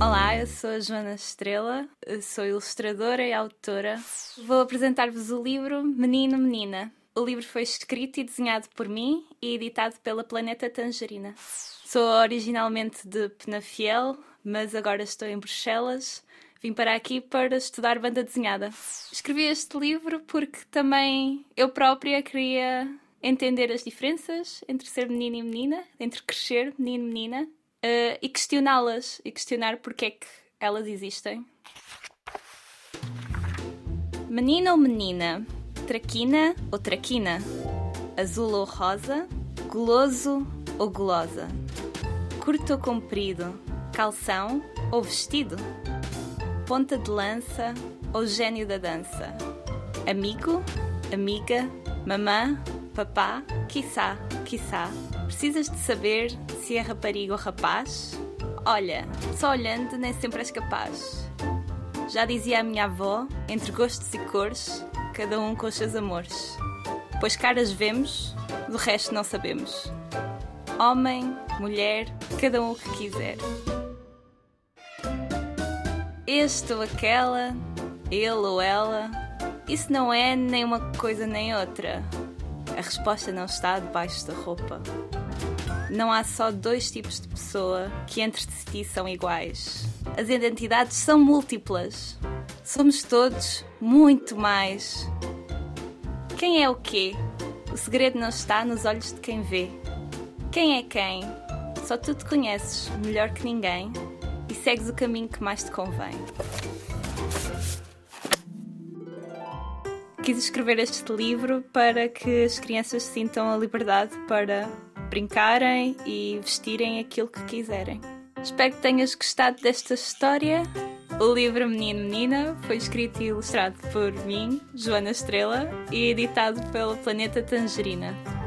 Olá, eu sou a Joana Estrela, sou ilustradora e autora. Vou apresentar-vos o livro Menino Menina. O livro foi escrito e desenhado por mim e editado pela Planeta Tangerina. Sou originalmente de Penafiel, mas agora estou em Bruxelas. Vim para aqui para estudar banda desenhada. Escrevi este livro porque também eu própria queria entender as diferenças entre ser menino e menina, entre crescer menino e menina, uh, e questioná-las e questionar porque é que elas existem. Menino ou menina? Traquina ou traquina? Azul ou rosa? Guloso ou gulosa? Curto ou comprido? Calção ou vestido? Ponta de lança ou gênio da dança? Amigo? Amiga? Mamã? Papá? Quiçá? Quiçá? Precisas de saber se é rapariga ou rapaz? Olha, só olhando nem sempre és capaz. Já dizia a minha avó, entre gostos e cores, cada um com os seus amores. Pois caras vemos, do resto não sabemos. Homem, mulher, cada um o que quiser. Este ou aquela, ele ou ela, isso não é nem uma coisa nem outra. A resposta não está debaixo da roupa. Não há só dois tipos de pessoa que entre si são iguais. As identidades são múltiplas. Somos todos muito mais. Quem é o quê? O segredo não está nos olhos de quem vê. Quem é quem? Só tu te conheces melhor que ninguém e segues o caminho que mais te convém. Quis escrever este livro para que as crianças sintam a liberdade para brincarem e vestirem aquilo que quiserem. Espero que tenhas gostado desta história. O livro Menino Menina foi escrito e ilustrado por mim, Joana Estrela, e editado pela Planeta Tangerina.